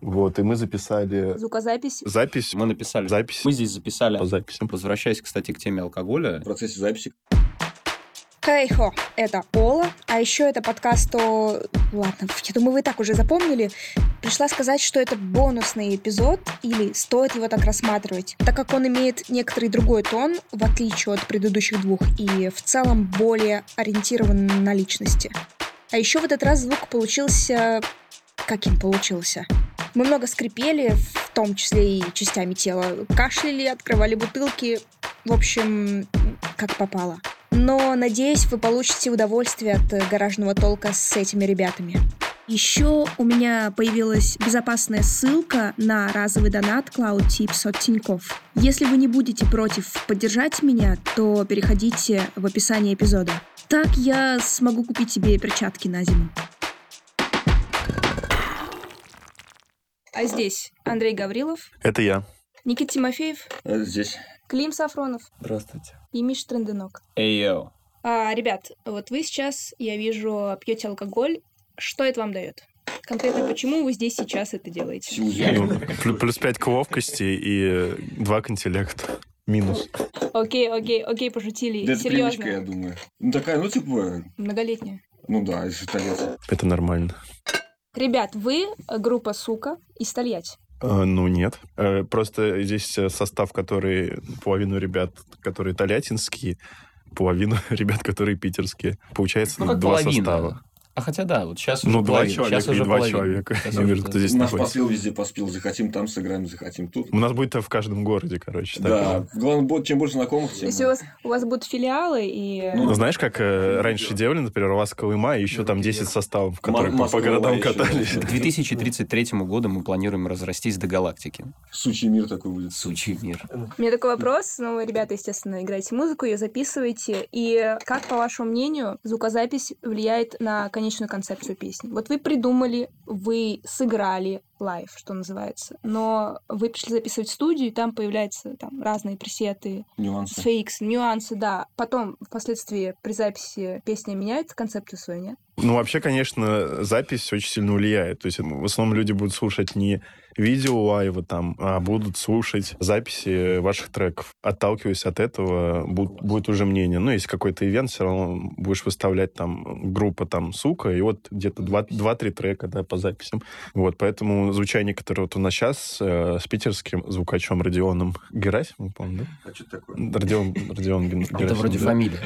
Вот, и мы записали Звукозапись. запись. Мы написали. Запись. Мы здесь записали. По записям. Возвращаясь, кстати, к теме алкоголя. В процессе записи Хей-хо, это Ола, а еще это подкаст о... Ладно, я думаю, вы и так уже запомнили. Пришла сказать, что это бонусный эпизод, или стоит его так рассматривать, так как он имеет некоторый другой тон, в отличие от предыдущих двух, и в целом более ориентирован на личности. А еще в этот раз звук получился... Каким получился? Мы много скрипели, в том числе и частями тела, кашляли, открывали бутылки, в общем, как попало. Но, надеюсь, вы получите удовольствие от э, гаражного толка с этими ребятами. Еще у меня появилась безопасная ссылка на разовый донат Cloud Tips от Тинькофф. Если вы не будете против поддержать меня, то переходите в описание эпизода. Так я смогу купить себе перчатки на зиму. А здесь Андрей Гаврилов, Это я. Никита Тимофеев, э, здесь. Клим Сафронов Здравствуйте. и Миша Тренденок. Эй, йоу. А, ребят, вот вы сейчас, я вижу, пьете алкоголь. Что это вам дает? Конкретно почему вы здесь сейчас это делаете? Ну, плюс 5 к ловкости и 2 к интеллекту. Минус. Окей, окей, окей, пошутили. Да это привычка, я Серьезно. думаю. Ну такая, ну типа, Многолетняя. ну да, если лет. Это нормально. Ребят, вы э, группа Сука из Тольятти. Э, ну, нет. Э, просто здесь состав, который... Половину ребят, которые тольяттинские, половину ребят, которые питерские. Получается Ну, как два половина. состава. А хотя да, вот сейчас Ну, уже два половина. человека Сейчас уже два половина. человека. Сейчас вижу, кто здесь Наш находится. поспел, везде поспел. Захотим там сыграем, захотим тут. У нас будет в каждом городе, короче. Да, главное, будет- чем больше знакомых, тем... Если у вас, у вас будут филиалы и... Ну, Ну, знаешь, как э, раньше делали, например, у вас Колыма, и еще там 10 составов, которые по, по городам еще, катались. К 2033 году мы планируем разрастись до галактики. Сучий мир такой будет. Сучий мир. У меня такой вопрос. Ну, ребята, естественно, играете музыку, ее записываете. И как, по вашему мнению, звукозапись влияет на конечную концепцию песни? Вот вы придумали, вы сыграли live, что называется, но вы пришли записывать в студию, и там появляются там разные пресеты, Нюансы. FX, нюансы, да. Потом, впоследствии, при записи песня меняет концепцию свою, нет? Ну, вообще, конечно, запись очень сильно влияет. То есть в основном люди будут слушать не видео лайва там, а будут слушать записи ваших треков. Отталкиваясь от этого, буд- будет уже мнение. Ну, если какой-то ивент, все равно будешь выставлять там группа там сука, и вот где-то два- два-три трека, да, по записям. Вот, поэтому звучание, которое вот у нас сейчас э, с питерским звукачом Родионом Герасимовым, по-моему, А что такое? да? Родион, Родион Ген- Это Герасимов, вроде да. фамилия.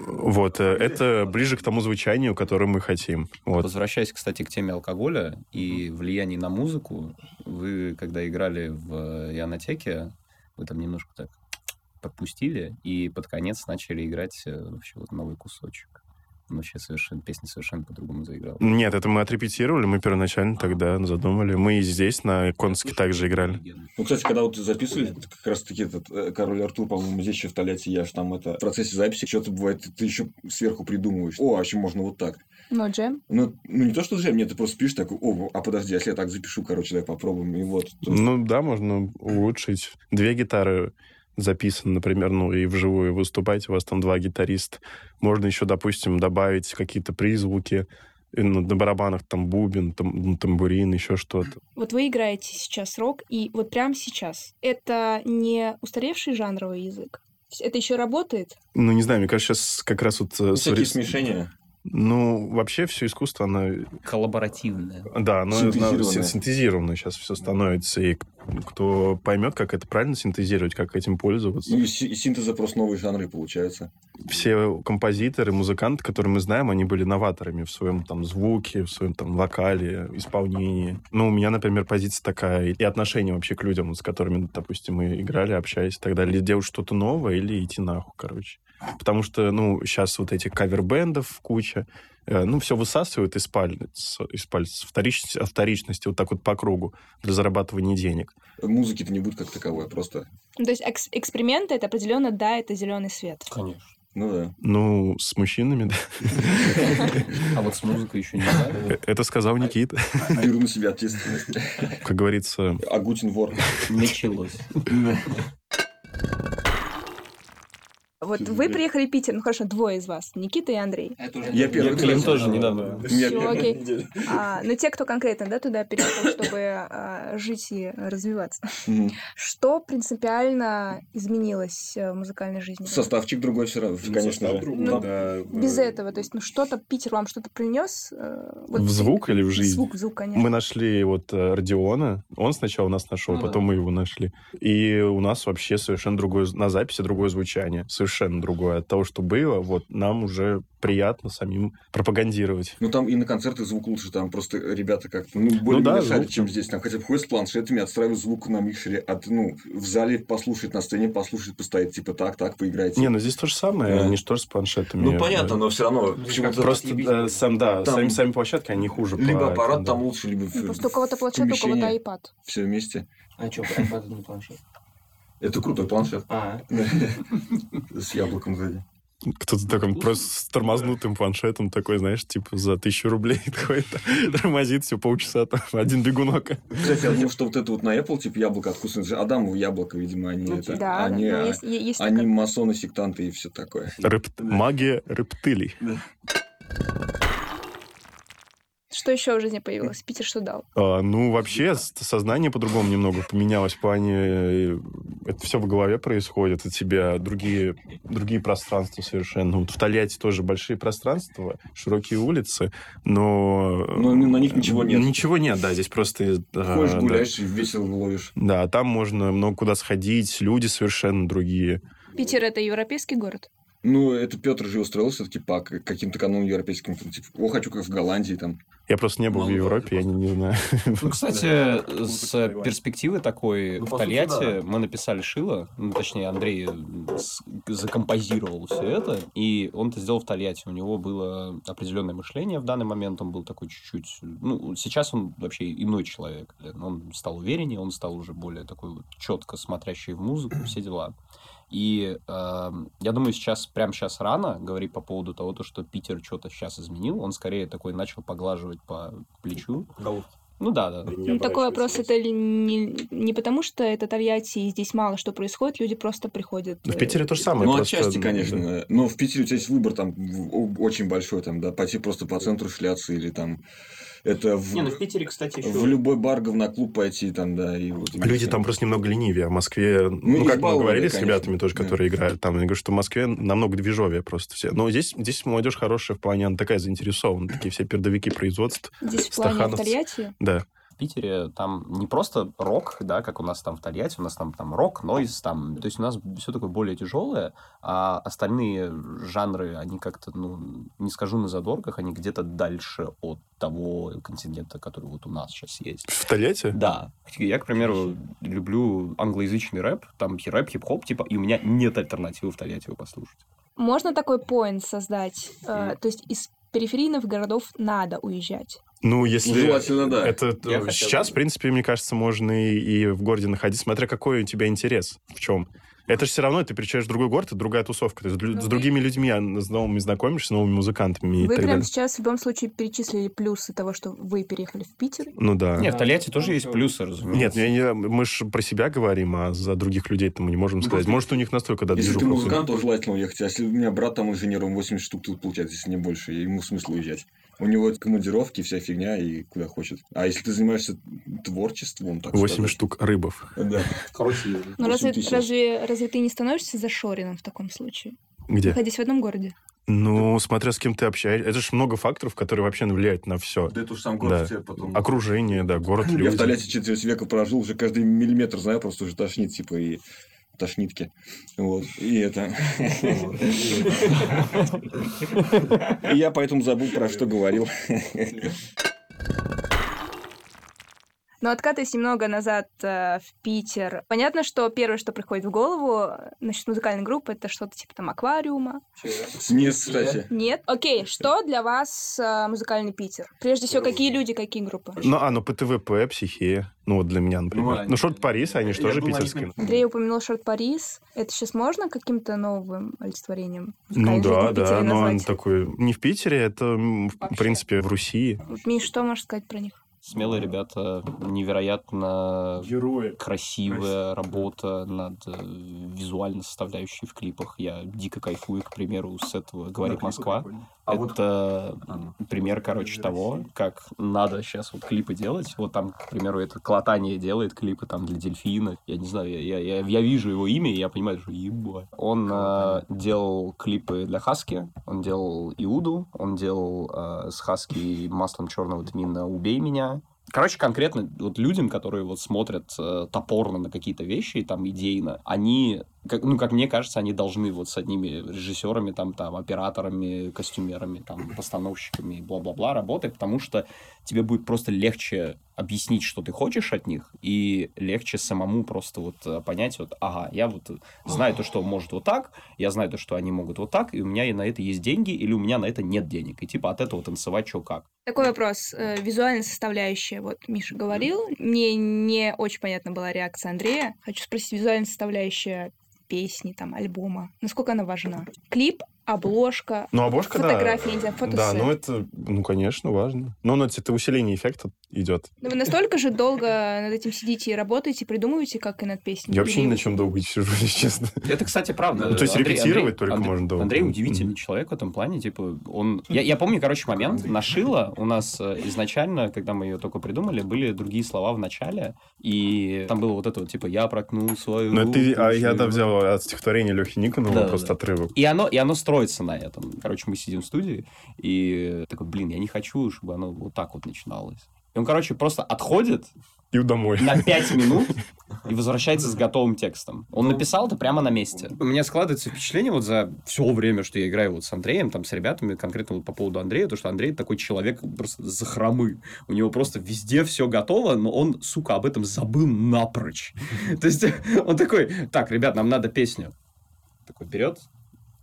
Вот, э, это ближе к тому звучанию, которое мы хотим. Вот. Возвращаясь, кстати, к теме алкоголя и влияния на музыку, вы, когда играли в э, Ионотеке, вы там немножко так подпустили, и под конец начали играть э, вообще вот новый кусочек. Он вообще совершенно, песня совершенно по-другому заиграла. Нет, это мы отрепетировали, мы первоначально тогда задумали. Мы и здесь на Конске также играли. Ну, кстати, когда вот записывали, как раз-таки этот э, король Артур, по-моему, здесь еще в Тольятти, я ж там это в процессе записи что-то бывает, ты еще сверху придумываешь. О, а еще можно вот так. Но джем. Ну, ну не то, что же, мне ты просто пишешь такой, о, а подожди, если я так запишу, короче, давай попробуем, и вот. Ну да, можно улучшить. Две гитары записаны, например, ну и вживую выступать, у вас там два гитариста. Можно еще, допустим, добавить какие-то призвуки, и, ну, на барабанах там бубен, там, ну, тамбурин, еще что-то. Вот вы играете сейчас рок, и вот прямо сейчас. Это не устаревший жанровый язык? Это еще работает? Ну, не знаю, мне кажется, сейчас как раз вот... э, Ну, всякие совре- смешения. Ну, вообще все искусство, оно Коллаборативная. Да, но Синтезированное. синтезированно сейчас все становится. И кто поймет, как это правильно синтезировать, как этим пользоваться. Ну, и синтеза просто новые жанры получаются. Все композиторы, музыканты, которые мы знаем, они были новаторами в своем там звуке, в своем там вокале, исполнении. Ну, у меня, например, позиция такая, и отношение вообще к людям, с которыми, допустим, мы играли, общались и так далее. Или делать что-то новое, или идти нахуй, короче. Потому что, ну, сейчас вот этих кавер-бендов куча, э, ну, все высасывают из пальц, из пальц вторичности, от вторичности вот так вот по кругу для зарабатывания денег. Музыки-то не будет как таковой, просто. Ну, то есть экс- эксперименты это определенно да, это зеленый свет. Конечно. Ну да. Ну, с мужчинами, да. А вот с музыкой еще не знаю. Это сказал Никита. Беру на себя ответственность. Как говорится, Агутин вор. Началось. Вот вы приехали в Питер, ну хорошо, двое из вас, Никита и Андрей. Я первый. Я тоже недавно. Окей. А, ну, те, кто конкретно, да, туда переехал, чтобы а, жить и развиваться. Что принципиально изменилось э, в музыкальной жизни? Составчик другой все равно, конечно же. Ну, да, Без этого, то есть, ну, что-то Питер вам что-то принес? э, вот В звук или в жизнь? Звук, звук, конечно. Мы нашли вот э, Родиона, он сначала нас нашел, Ну потом мы его нашли. И у нас вообще совершенно другое, на записи другое звучание, совершенно другое. От того, что было, вот нам уже приятно самим пропагандировать. Ну, там и на концерты звук лучше, там просто ребята как-то, ну, более да, шарят, звук. чем здесь. Там хотя бы ходят с планшетами, отстраивают звук на микшере, от, ну, в зале послушать, на сцене послушать, постоять, типа, так, так, поиграйте. Не, ну здесь то же самое, Да. они же тоже с планшетами. ну, понятно, но все равно. Почему-то Просто э, сам, да, Там сами, сами площадки, они хуже. либо по- аппарат да. там лучше, либо Ну, Просто у кого-то планшет, у кого-то iPad. все вместе. А что, iPad не планшет? Это крутой планшет. А, С яблоком сзади. Кто-то такой просто с тормознутым планшетом такой, знаешь, типа за тысячу рублей какой-то тормозит все полчаса, там, один бегунок. Кстати, я думал, что вот это вот на Apple, типа, яблоко откусано. Это же Адамово яблоко, видимо, они Ну, это... Да, они, да, есть, е- есть они такая- масоны, сектанты и все такое. Репт- Магия рептилий. Что еще в жизни появилось? Питер что дал? А, ну, вообще, сознание по-другому немного поменялось в плане... э, Это все в голове происходит, у тебя другие, другие пространства совершенно. Вот в Тольятти тоже большие пространства, широкие улицы, но... Но на них ничего нет. Ничего нет, да, здесь просто... э, Ходишь, да. гуляешь и весело ловишь. Да, там можно много куда сходить, люди совершенно другие. Питер это европейский город? Ну, это Петр же устроил все-таки по к- каким-то канонам европейским. Типа, о, хочу как в Голландии там. Я просто не был в Молдова, Европе, я не, не знаю. Ну, кстати, с перспективы такой Ну, в по сути, Тольятти да. мы написали Шило, ну, точнее, Андрей закомпозировал все это, и он это сделал в Тольятти. У него было определенное мышление в данный момент, он был такой чуть-чуть... Ну, сейчас он вообще иной человек. Он стал увереннее, он стал уже более такой вот четко смотрящий в музыку, все дела. И э, я думаю, сейчас, прямо сейчас рано говорить по поводу того, то, что Питер что-то сейчас изменил. Он скорее такой начал поглаживать по плечу. головки. Ну да, да. Ну, такой вопрос, это не, не потому, что это Тольятти, и здесь мало что происходит, люди просто приходят... В э, Питере то же самое. ну, просто, отчасти, да. конечно. Но в Питере у тебя есть выбор там очень большой, там, да, пойти просто по центру шляться или там... Это в, Не, ну в Питере, кстати, еще... в любой бар, говноклуб пойти там, да. И вот, и Люди всё. там просто немного ленивее. А в Москве, ну, есть как мы говорили с конечно, ребятами тоже, да. которые играют там, я говорю, что в Москве намного движовее просто все. Но здесь, здесь молодежь хорошая в плане, она такая заинтересована, такие все передовики производств. Здесь в плане стахановцы. Тольятти. Да. В Питере там не просто рок, да, как у нас там в Тольятти, у нас там, там рок, нойз, там, то есть у нас все такое более тяжелое, а остальные жанры, они как-то, ну, не скажу на задорках, они где-то дальше от того континента, который вот у нас сейчас есть. В Тольятти? Да. Я, к примеру, люблю англоязычный рэп, там рэп, хип-хоп, типа, и у меня нет альтернативы в Тольятти его послушать. Можно такой поинт создать? Э, то есть из периферийных городов надо уезжать. Ну, Ну, если... желательно, да. Это Я хотел сейчас, бы. в принципе, мне кажется, можно и, и в городе находиться, смотря какой у тебя интерес, в чем. Это же все равно, ты приезжаешь в другой город, это другая тусовка. Ты с, дру- Ну, с другими людьми, а, с новыми знакомишься, с новыми музыкантами и Вы так прямо далее. сейчас в любом случае перечислили плюсы того, что вы переехали в Питер. Ну да. Нет, в Да. Тольятти тоже есть плюсы, Нет, разумеется. я не- мы же про себя говорим, а за других людей-то мы не можем Ну, сказать. просто Может, у них настолько, да, Если ты музыкант, то желательно уехать. А если у меня брат там инженером 80 штук тут получается, если не больше, и ему смысл уезжать. У него командировки, вся фигня, и куда хочет. А если ты занимаешься творчеством, так 8 сказать, штук рыбов. Да. Короче, Ну разве, разве, разве ты не становишься зашоренным в таком случае? Где? Находясь в одном городе. Ну, смотря с кем ты общаешься. Это же много факторов, которые вообще влияют на все. Да это уж сам город Да. тебе потом... Окружение, да, город, Я в люди. Тольятти четверть века прожил, уже каждый миллиметр знаю, просто уже тошнит, типа, и тошнитки. Вот. И это... Я поэтому забыл, про что говорил. Но откатываясь немного назад э, в Питер, понятно, что первое, что приходит в голову э, насчет музыкальной группы, это что-то типа там аквариума. Нет, кстати. Нет? Окей, что для вас э, музыкальный Питер? Прежде всего, какие люди, какие группы? Ну, а, ну, ПТВП, Психея. Ну, вот для меня, например. Ну, Ну, Шорт Парис, они же тоже питерские. Андрей упомянул Шорт Парис. Это сейчас можно каким-то новым олицетворением Ну да, да, но он такой... Не в Питере, это, в принципе, в Руси. Вот, Миш, что можешь сказать про них? Смелые ребята, невероятно Герои. красивая работа над э, визуальной составляющей в клипах. Я дико кайфую, к примеру, с этого «Говорит Москва». А это пример, короче, того, как надо сейчас вот клипы делать. Вот там, к примеру, это Клотание делает клипы там для дельфина. Я не знаю, я, я, я, я вижу его имя, и я понимаю, что ебать. Он э, делал клипы для Хаски, он делал Иуду, он делал э, с Хаски маслом черного тмина «Убей меня», Короче, конкретно вот людям, которые вот смотрят э, топорно на какие-то вещи, там, идейно, они, как, ну, как мне кажется, они должны вот с одними режиссерами, там, там, операторами, костюмерами, там, постановщиками, бла-бла-бла работать, потому что тебе будет просто легче объяснить, что ты хочешь от них, и легче самому просто вот э, понять, вот, ага, я вот знаю то, что может вот так, я знаю то, что они могут вот так, и у меня и на это есть деньги, или у меня на это нет денег, и типа от этого танцевать что как. Такой вопрос. Э, Визуальная составляющая. Вот Миша говорил. Мне не очень понятна была реакция Андрея. Хочу спросить, визуальная составляющая песни, там, альбома. Насколько она важна? Клип, обложка, Ну, обложка, да. фотография, не знаю, Да, ну это, ну, конечно, важно. Но ну, это усиление эффекта идет. Но вы настолько же долго над этим сидите и работаете, придумываете, как и над песней? Я вообще ни на чем долго не сижу, если честно. Это, кстати, правда. Ну, то есть Андрей- репетировать Андрей- только Андрей- можно долго. Андрей удивительный человек в этом плане. Типа, он... Я, я помню, короче, момент. На Шила у нас э, изначально, когда мы ее только придумали, были другие слова в начале. И там было вот это вот, типа, я проткнул свою Ну, ты, а я да, взял от стихотворения Лехи Никонова Да, да, просто да. отрывок. И оно, и оно строится на этом. Короче, мы сидим в студии, и такой, блин, я не хочу, чтобы оно вот так вот начиналось. И он, короче, просто отходит И домой. на 5 минут и возвращается с готовым текстом. Он написал это прямо на месте. У меня складывается впечатление вот за все время, что я играю вот с Андреем, там, с ребятами, конкретно вот по поводу Андрея, то, что Андрей такой человек просто за хромы. У него просто везде все готово, но он, сука, об этом забыл напрочь. То есть он такой, так, ребят, нам надо песню. Такой берет,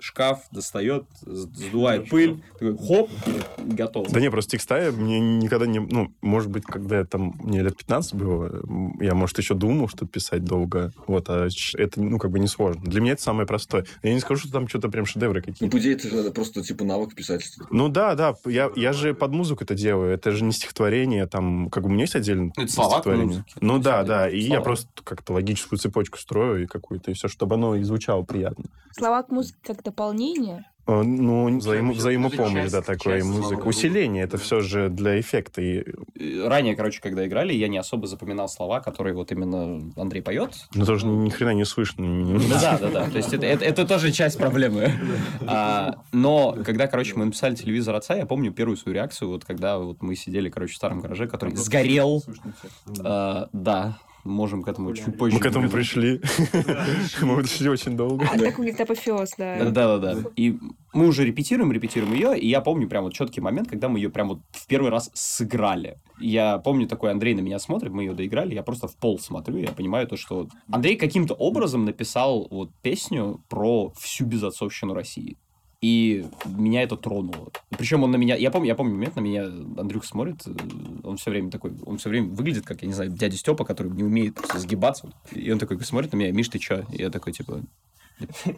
шкаф достает, сдувает пыль, такой, хоп, готово. Да не, просто текста мне никогда не... Ну, может быть, когда я там... Мне лет 15 было, я, может, еще думал, что писать долго. Вот, а это, ну, как бы не сложно. Для меня это самое простое. Я не скажу, что там что-то прям шедевры Ну, какие-то. по идее, это просто, типа, навык писательства. Ну да, да, я, я же под музыку это делаю. Это же не стихотворение, там, как бы у меня есть отдельно Ну, это стихотворение. Ну да, да. И я слова. просто как-то логическую цепочку строю и какую-то, и все, чтобы оно и звучало приятно. Слова к музыке как дополнение. Э, Ну, взаимо- это взаимопомощь, часть- да, такое, и музыка. Усиление, это все же для эффекта. И, Ранее, короче, когда играли, я не особо запоминал слова, которые вот именно Андрей поет. ну, тоже ни хрена не слышно. Да, да, да. То есть это, это, это тоже часть проблемы. А, но когда, короче, мы написали телевизор отца, я помню первую свою реакцию, вот когда вот мы сидели, короче, в старом гараже, который сгорел. А, да, можем к этому чуть позже. Мы к этому пришли. Мы пришли очень долго. А, так выглядит апофеоз, да. Да, да, да. И мы уже репетируем, репетируем ее, и я помню прям вот четкий момент, когда мы ее прям вот в первый раз сыграли. Я помню такой, Андрей на меня смотрит, мы ее доиграли, я просто в пол смотрю, я понимаю то, что Андрей каким-то образом написал вот песню про всю безотцовщину России. И меня это тронуло. Причем он на меня... Я помню, я помню момент, на меня Андрюх смотрит, э, он все время такой... Он все время выглядит, как, я не знаю, дядя Степа, который не умеет сгибаться. И он такой смотрит на меня, Миш, ты чё? И я такой, типа,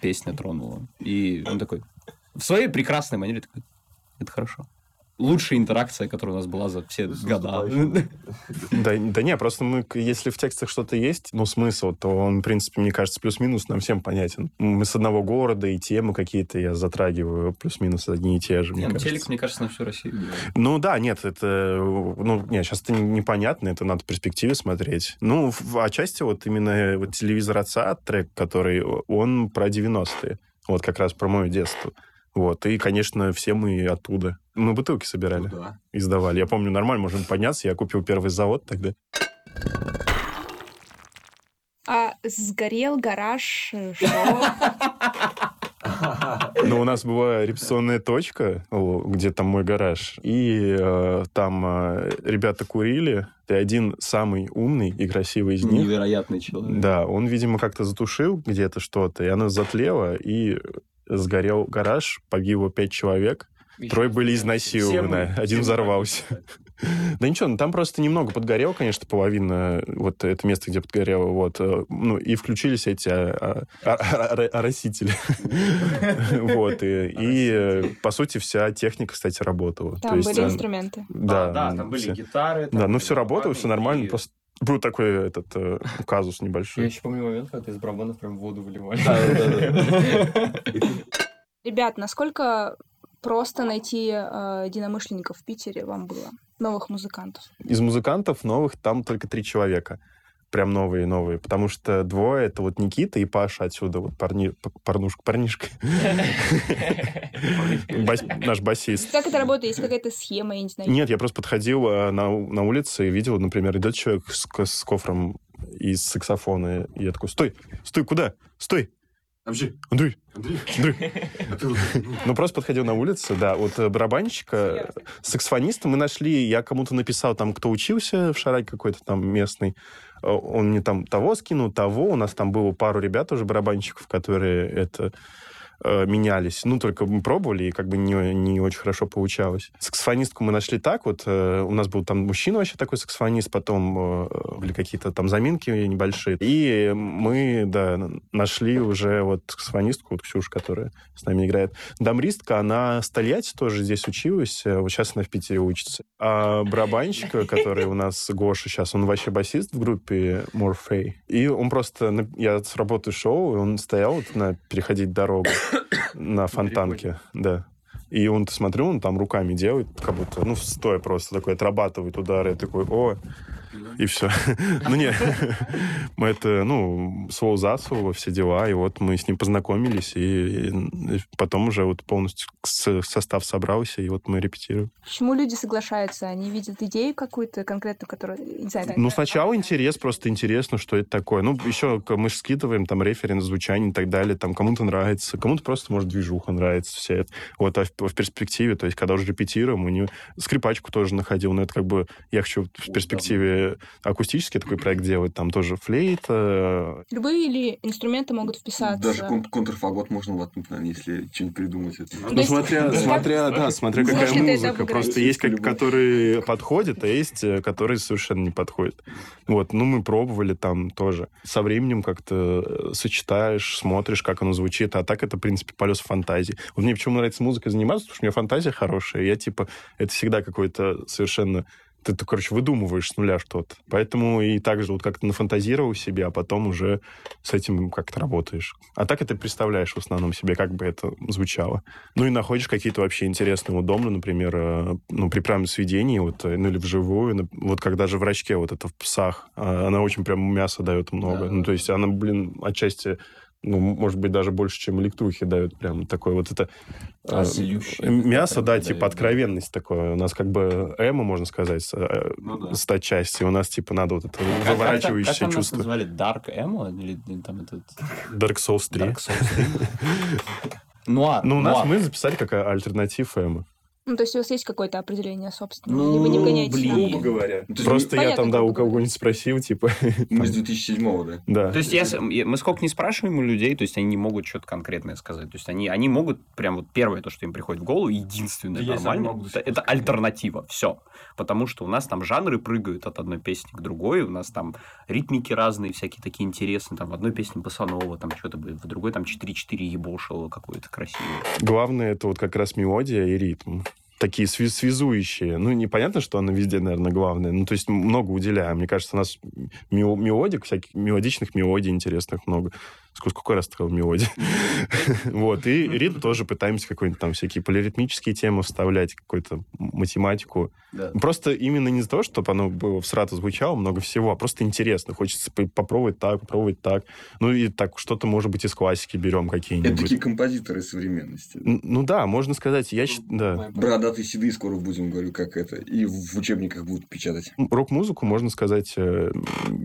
песня тронула. И он такой, в своей прекрасной манере такой, это хорошо. Лучшая интеракция, которая у нас была за все года. Да, да не, просто мы, если в текстах что-то есть, ну, смысл, то он, в принципе, мне кажется, плюс-минус нам всем понятен. Мы с одного города, и темы какие-то я затрагиваю, плюс-минус одни и те же, мне Не, ну, кажется. телек, мне кажется, на всю Россию. Ну да, нет, это, ну, нет, сейчас это непонятно, это надо в перспективе смотреть. Ну, в, отчасти вот именно вот телевизор отца, трек, который, он про 90-е, вот как раз про мое детство. Вот, и, конечно, все мы оттуда. Мы бутылки собирали, да. и сдавали. Я помню, нормально, можем подняться, я купил первый завод тогда. А сгорел гараж, э, что? Ну, у нас была репетиционная точка, где там мой гараж, и э, там э, ребята курили, и один самый умный и красивый из них Невероятный человек. Да, он, видимо, как-то затушил где-то что-то, и оно затлело, и сгорел гараж, погибло пять человек, трое были изнасилованы, один взорвался. Да ничего, ну там просто немного подгорело, конечно, половина, вот это место, где подгорело, вот, э, ну, и включились эти а, а, а- оросители. Вот, и, по сути, вся техника, кстати, работала. Там были инструменты. Да, да, там были гитары. Да, ну все работало, все нормально, просто был такой этот э, казус Я небольшой. еще помню момент, когда из барабанов прям воду выливали. Ребят, насколько просто найти э, единомышленников в Питере вам было? Новых музыкантов. Из музыкантов новых там только три человека. Прям новые-новые. Потому что двое — это вот Никита и Паша отсюда, вот парни, парнушка, парнишка. Наш басист. Как это работает? Есть какая-то схема, я не знаю. Нет, я просто подходил э, на, улице и видел, например, идет человек с, ко- с кофром из саксофона, и я такой, стой, стой, куда? Стой, Андрей, Андрей, Андрей. а ну, Ну, просто подходил на улице, да, вот э, барабанщика, саксофониста мы нашли, я кому-то написал, там, кто учился в шараге какой-то там местный, он мне там того скинул, того, у нас там было пару ребят уже барабанщиков, которые это э, менялись. Ну, только мы пробовали, и как бы не, не очень хорошо получалось. Саксофонистку мы нашли так вот. э, у нас был там мужчина вообще такой саксофонист, потом э, были какие-то там заминки небольшие. И мы, да, нашли уже вот саксофонистку, вот Ксюшу, которая с нами играет. Дамристка, она с Тольятти тоже здесь училась, э, вот сейчас она в Питере учится. А барабанщика, который у нас Гоша сейчас, он вообще басист в группе Morphe. И он просто... Я с работы шел, и он стоял вот на переходить дорогу на фонтанке, да. И он, смотрю, он там руками делает, как будто, ну, стоя просто такой, отрабатывает удары. Я такой, о, и все. Ну, не, мы это, ну, слово за слово, все дела, и вот мы с ним познакомились, и, и потом уже вот полностью состав собрался, и вот мы репетируем. Почему люди соглашаются? Они видят идею какую-то конкретную, которую... Не знаю, Ну, сначала интерес, просто интересно, что это такое. Ну, еще мы же скидываем там референс, звучание и так далее, там кому-то нравится, кому-то просто, может, движуха нравится вся это. Вот, а в, в перспективе, то есть, когда уже репетируем, у нее скрипачку тоже находил, но это как бы, я хочу в перспективе акустический такой проект делать, там тоже флейта, Любые ли инструменты могут вписаться? Даже кон- контрфагот можно воткнуть, наверное, если что-нибудь придумать. Это. То Ну, есть- смотря, смотря, да, смотря какая музыка. Просто есть, как, которые подходят, а есть, э, которые совершенно не подходят. Вот, ну, мы пробовали там тоже. Со временем как-то э, сочетаешь, смотришь, как оно звучит, а так это, в принципе, полет фантазии. Вот мне почему нравится музыкой заниматься, потому что у меня фантазия хорошая, я, типа, это всегда какой-то совершенно ты, ты, короче, выдумываешь с нуля что-то. Поэтому и также вот как-то нафантазировал себе, а потом уже с этим как-то работаешь. А так это представляешь в основном себе, как бы это звучало. Ну и находишь какие-то вообще интересные дома, например, э, ну, при прямом сведении, вот, э, ну или вживую, вот когда же в рачке вот это в псах, а, она очень прям мяса дает много. Да. Ну, то есть она, блин, отчасти ну, может быть, даже больше, чем электрухи дают. Прям такое вот это... А, э, Мясо, да, типа да. откровенность такое. У нас как бы эмо, можно сказать, с- э, Ну да. стать части. У нас, типа, надо вот это Как- как там- выворачивающее Как там нас чувство. назвали? Dark Emo? Или там этот... Dark Souls 3. Dark Souls 3? Нуар. Ну, у нас нуар. мы записали как альтернатив эмо. Ну, то есть у вас есть какое-то определение собственное? Ну, Или вы не вгоняетесь блин. на- говоря. Ну, то есть Просто я Понятно, там, да, у грубо кого-нибудь спросил, типа... Мы с 2007 да? Да. То есть я, с- я- мы сколько не спрашиваем у людей, то есть они не могут что-то конкретное сказать. То есть они, они могут прям вот первое, то, что им приходит в голову, единственное Да я сам нормальное, могу это, это сказать. альтернатива. Все. Потому что у нас там жанры прыгают от одной песни к другой, у нас там ритмики разные, всякие такие интересные. Там в одной песне босанова, там что-то будет, в другой там 4-4 ебашилово какое-то красивое. Главное, это вот как раз мелодия и ритм. Такие связующие. Ну, непонятно, что она везде, наверное, главное. Ну, то есть много уделяем. Мне кажется, у нас мел- мелодик, всяких мелодичных мелодий интересных много. Сколько, сколько раз сказал мелодия? Вот. И ритм тоже пытаемся какой-нибудь там всякие полиритмические темы вставлять, какую-то математику. Просто именно не из-за того, чтобы оно было в срату звучало много всего, а просто интересно. Хочется по- попробовать так, попробовать так. Ну и так что-то, может быть, из классики берем Это какие-нибудь. такие композиторы современности. Ну да, можно сказать, я считаю, да. Бородатые седые скоро будем, говорю, как это. И в учебниках будут печатать. Рок-музыку, можно сказать, э,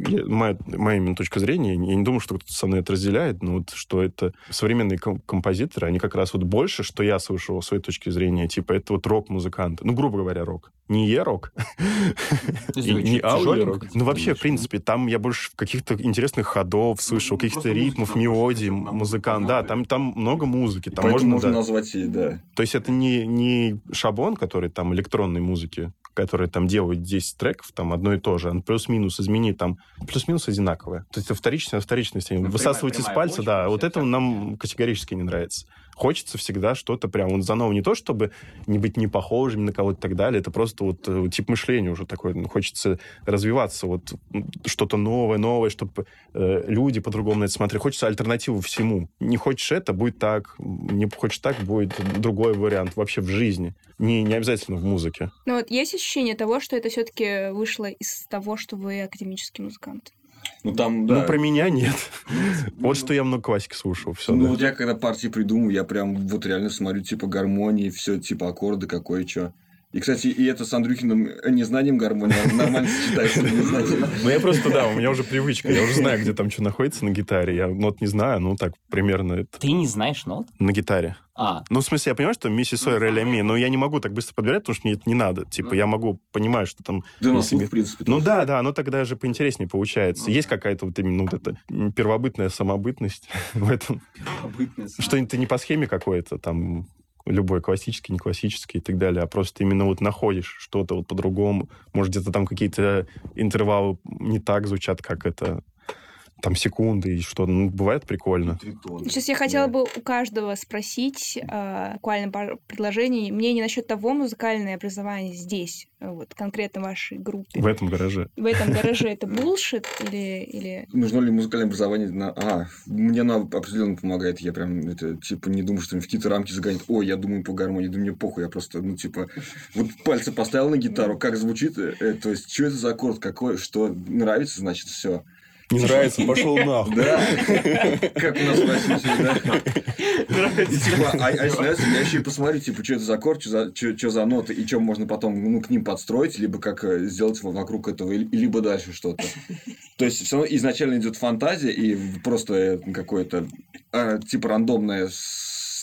я- моя, моя именно точка зрения, я не думаю, что кто-то со мной это разделяет, но вот что это современные ком- композиторы, они как раз вот больше, что я слышал с своей точки зрения, типа это вот рок-музыканты. Ну, грубо говоря, рок. Не е-рок, не типа Ну, вообще, в принципе, там я больше каких-то интересных ходов слышал, Ну, каких-то ритмов, мелодий, музыкант. Да, там, там много музыки, там можно, назвать и, да. То есть это не, не шаблон, который там электронной музыки, которые там делают 10 треков, там одно и то же, он плюс-минус изменит, там плюс-минус одинаковое. То есть вторичность, вторичность, Ну, высасывать прямая- из пальца, да, всё вот это нам категорически не нравится. Хочется всегда что-то прям вот заново, не то чтобы не быть не похожим на кого-то и так далее, это просто вот э, тип мышления уже такой, ну, хочется развиваться, вот что-то новое, новое, чтобы люди по-другому на это смотрели. Хочется альтернативу всему. Не хочешь это, будет так. Не хочешь так, будет другой вариант вообще в жизни. Не, не обязательно в музыке. Но вот есть ощущение того, что это все-таки вышло из того, что вы академический музыкант. Ну, там, да. Ну, про меня нет. Вот что я много классики слушал. Все, Ну, вот я когда партии придумываю, я прям вот реально смотрю, типа, гармонии, все, типа, аккорды, какое что. И, кстати, и это с Андрюхиным незнанием гармонии нормально сочетается. Ну, я просто, да, у меня уже привычка. Я уже знаю, где там что находится на гитаре. Я нот не знаю, ну, так, примерно это Ты не знаешь нот? на гитаре. А, Ну, в смысле, я понимаю, что ми, си, соль, ре, ля, ми, но я не могу так быстро подбирать, потому что мне это не надо. Типа, я могу понимать, что там... Да, ми- в принципе. Ну да, да, оно тогда же поинтереснее получается. Есть какая-то вот именно вот эта первобытная самобытность в этом. Что ты не по схеме какой-то, там, любой классический, не классический и так далее, а просто именно вот находишь что-то вот по-другому. Может, где-то там какие-то интервалы не так звучат, как это там секунды и что. Ну, бывает прикольно. Сейчас я хотела бы у каждого спросить э, буквально пару предложений мнение насчет того, музыкальное образование здесь, вот конкретно вашей группе. В этом гараже. В этом гараже это булшит или, или... Нужно ли музыкальное образование? На... А, мне оно определенно помогает. Я прям, это, типа, не думаю, что в какие-то рамки загонит. Ой, я думаю по гармонии. Да мне похуй. Я просто, ну, типа, вот пальцы поставил на гитару, как звучит, э, то есть, что это за аккорд, какой, что нравится, значит, все. Не нравится, пошел нахуй. Да. Как у нас в России, да. Типа, а, а если нравится, я еще и посмотрю, типа, что это за аккорд, что за, ноты, и что можно потом, ну, к ним подстроить, либо как э, сделать во- вокруг этого, либо дальше что-то. То есть, все равно изначально идет фантазия и просто э, какое-то, э, типа, рандомное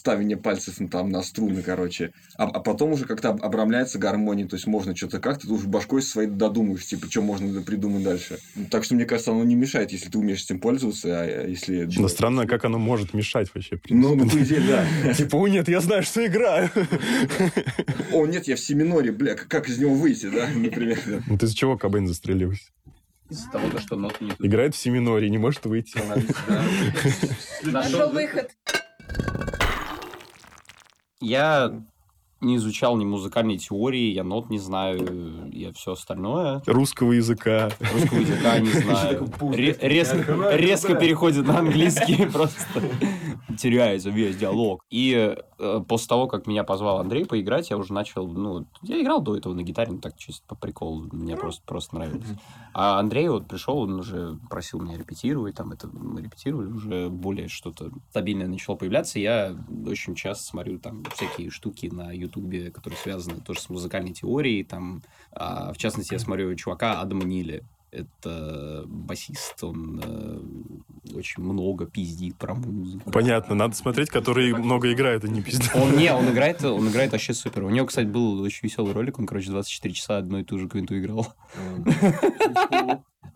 ставение пальцев ну, там на струны, короче. А, а потом уже как-то об- обрамляется гармония, то есть можно что-то как-то, ты уже башкой своей додумаешь, типа, что можно придумать дальше. Так что, мне кажется, оно не мешает, если ты умеешь этим пользоваться, а если... Но странно, как оно может мешать вообще. в Ну, ну, по идее, да. Типа, о нет, я знаю, что играю. О, нет, я в семиноре, бля, как из него выйти, да, например. Ну ты из чего Кобейн застрелился? из-за того, то, что ноты не Играет в семиноре, не может выйти. Нашел выход. Я не изучал ни музыкальной теории, я нот не знаю, я все остальное. Русского языка. Русского языка не знаю. Ре- резко, резко переходит на английский, просто теряется весь диалог. И э, после того, как меня позвал Андрей поиграть, я уже начал, ну, я играл до этого на гитаре, ну, так чисто по приколу, мне просто, просто нравилось. А Андрей вот пришел, он уже просил меня репетировать, там это мы репетировали, уже более что-то стабильное начало появляться. Я очень часто смотрю там всякие штуки на Ютубе, которые связаны тоже с музыкальной теорией, там, а, в частности, я смотрю чувака Адама Нили. Это басист, он э, очень много пиздит про музыку. Понятно, надо смотреть, который много играет, а не пиздец. Он не, он играет, он играет вообще супер. У него, кстати, был очень веселый ролик, он, короче, 24 часа одну и ту же квинту играл.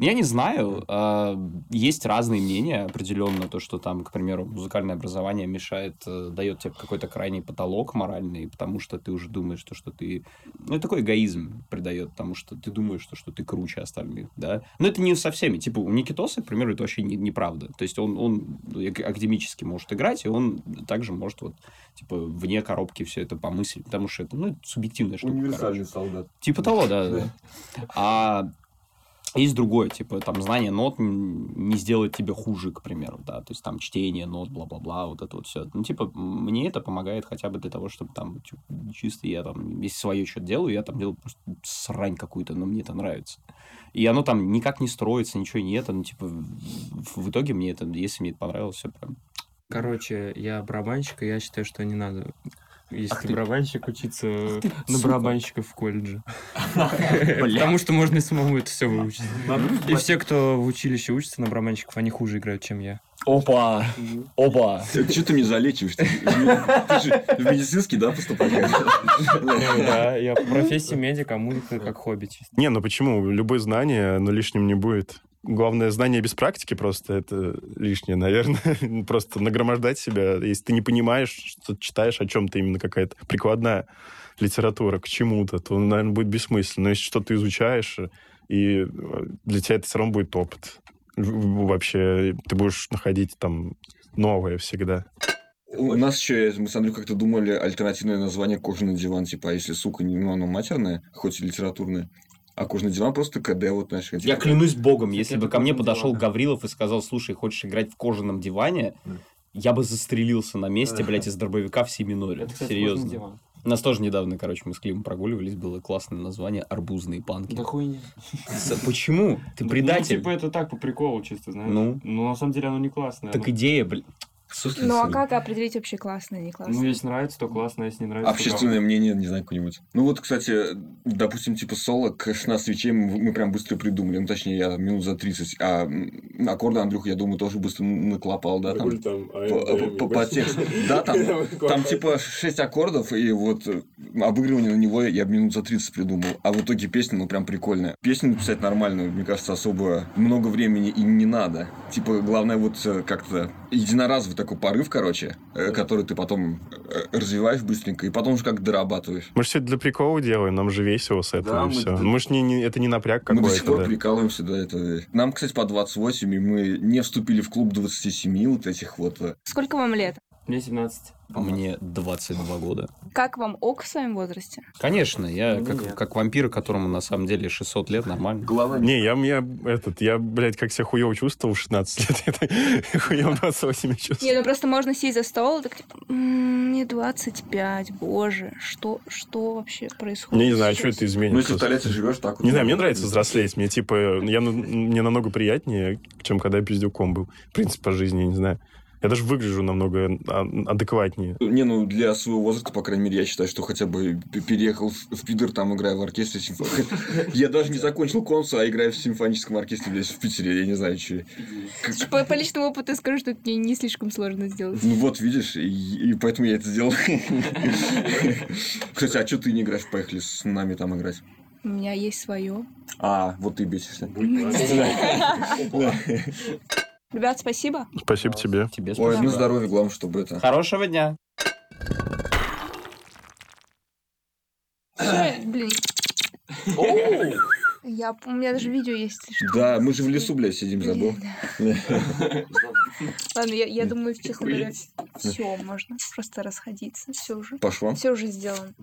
Я не знаю. а, Есть разные мнения определенно. То, что там, к примеру, музыкальное образование мешает, э, дает тебе какой-то крайний потолок моральный, потому что ты уже думаешь, что, что ты... Ну, это такой эгоизм придает, потому что ты думаешь, что, что ты круче остальных, да? Но это не со всеми. Типа, у Никитоса, к примеру, это вообще не- неправда. То есть он, он ак- академически может играть, и он также может вот, типа, вне коробки все это помыслить, потому что это, ну, это субъективная штука. короче. Универсальный солдат. Типа того, да, да. А есть другое, типа, там, знание нот не сделает тебе хуже, к примеру, да, то есть там чтение нот, бла-бла-бла, вот это вот все. Ну, типа, мне это помогает хотя бы для того, чтобы там, типа, чисто я там, если свое что-то делаю, я там делаю просто срань какую-то, но мне это нравится. И оно там никак не строится, ничего нет, ну, типа, в итоге мне это, если мне это понравилось, все прям Короче, я барабанщик, и я считаю, что не надо, если Ах ты барабанщик, учиться на сука. барабанщика в колледже. Потому что можно и самому это все выучить. И все, кто в училище учится на барабанщиков, они хуже играют, чем я. Опа! Опа! Что ты мне залечиваешь? Ты же в медицинский, да, поступать? Да, я по профессии медик, а музыка как хобби чисто. Не, ну почему? Любое знание, оно лишним не будет. Главное, знание без практики просто это лишнее, наверное. просто нагромождать себя. Если ты не понимаешь, что читаешь о чем-то именно какая-то прикладная литература к чему-то, то, наверное, будет бессмысленно. Но если что-то изучаешь, и для тебя это все равно будет опыт. Вообще, ты будешь находить там новое всегда. У нас еще, мы с Андрюхой как-то думали, альтернативное название кожаный диван, типа, а если, сука, не, ну, оно матерное, хоть и литературное, а кожаный диван просто КД, вот, знаешь, Я клянусь богом, если бы ко мне подошел. Гаврилов и сказал, слушай, хочешь играть в кожаном диване, я бы застрелился на месте, блядь, из дробовика в семиноре. Это, кстати, Серьезно. диван. У нас тоже недавно, короче, мы с Климом прогуливались, было классное название «Арбузные панки». Да хуйня. Почему? Ты Ну, предатель. типа, это так, по приколу, чисто, знаешь. Ну? Ну, на самом деле, оно не классное. Так идея, блин. Ну а как определить вообще классное, не классное? Ну, если нравится, то классно, а если не нравится, то Общественное мнение, не знаю, какое-нибудь. Ну вот, кстати, допустим, типа соло к 16 свечей мы, мы прям быстро придумали. Ну, точнее, я минут за 30. А аккорды, Андрюха, я думаю, тоже быстро наклопал, да, там. По, по- по тексту. Да, там, там типа 6 аккордов, и вот э, обыгрывание на него я минут за 30 придумал. А в итоге песня, ну, прям прикольная. Песню написать нормально, мне кажется, особо много времени и не надо. Типа, главное вот э, как-то единоразовый такой порыв, короче, э, который ты потом э, развиваешь быстренько, и потом уже как дорабатываешь. Мы же все это для прикола делаем, нам же весело с этого Да, и мы все. д- Мы ж не, не- это не напряг Мы до сих какой-то, пор да. прикалываемся, да, это... Нам, кстати, по 28, и мы не вступили в клуб 27 вот этих вот. э, Сколько вам лет? Мне 17. Мне 22 года. Как вам ок в своем возрасте? Конечно, я Ну, как, нет. как вампир, которому на самом деле 600 лет, нормально. Голова Не, я, я, этот, я, блядь, как себя хуево чувствовал в 16 лет. Это хуево 28 Не, чувствую. ну просто можно сесть за стол так типа, «М, мне 25, боже, что, что вообще происходит? Я не знаю, что сейчас?» это изменит. Ну, если в. Тольятти живешь, так. Не знаю, мне нравится взрослеть. Мне, типа, я, мне намного приятнее, чем когда я пиздюком был. В принципе, по жизни, я не знаю. Я даже выгляжу намного а, адекватнее. Не, ну для своего возраста, по крайней мере, я считаю, что хотя бы переехал в Питер, там играю в оркестре симфоническом. Я даже не закончил консу, а играю в симфоническом оркестре, блядь, в Питере, я не знаю, что. По, по личному опыту скажу, что это мне не слишком сложно сделать. Ну вот, видишь, и, и поэтому я это сделал. Кстати, а что ты не играешь? Поехали с нами там играть. У меня есть свое. А, вот ты бесишься. Ребят, спасибо. Спасибо тебе. Тебе Ой, спасибо. ну здоровья, главное, чтобы это... Хорошего дня. Блин. Я, у меня даже видео есть. если что. Да, мы же в лесу, блядь, сидим, забыл. Ладно, я, я думаю, честно говоря, все можно просто расходиться. Все уже. Пошло. Все уже сделано.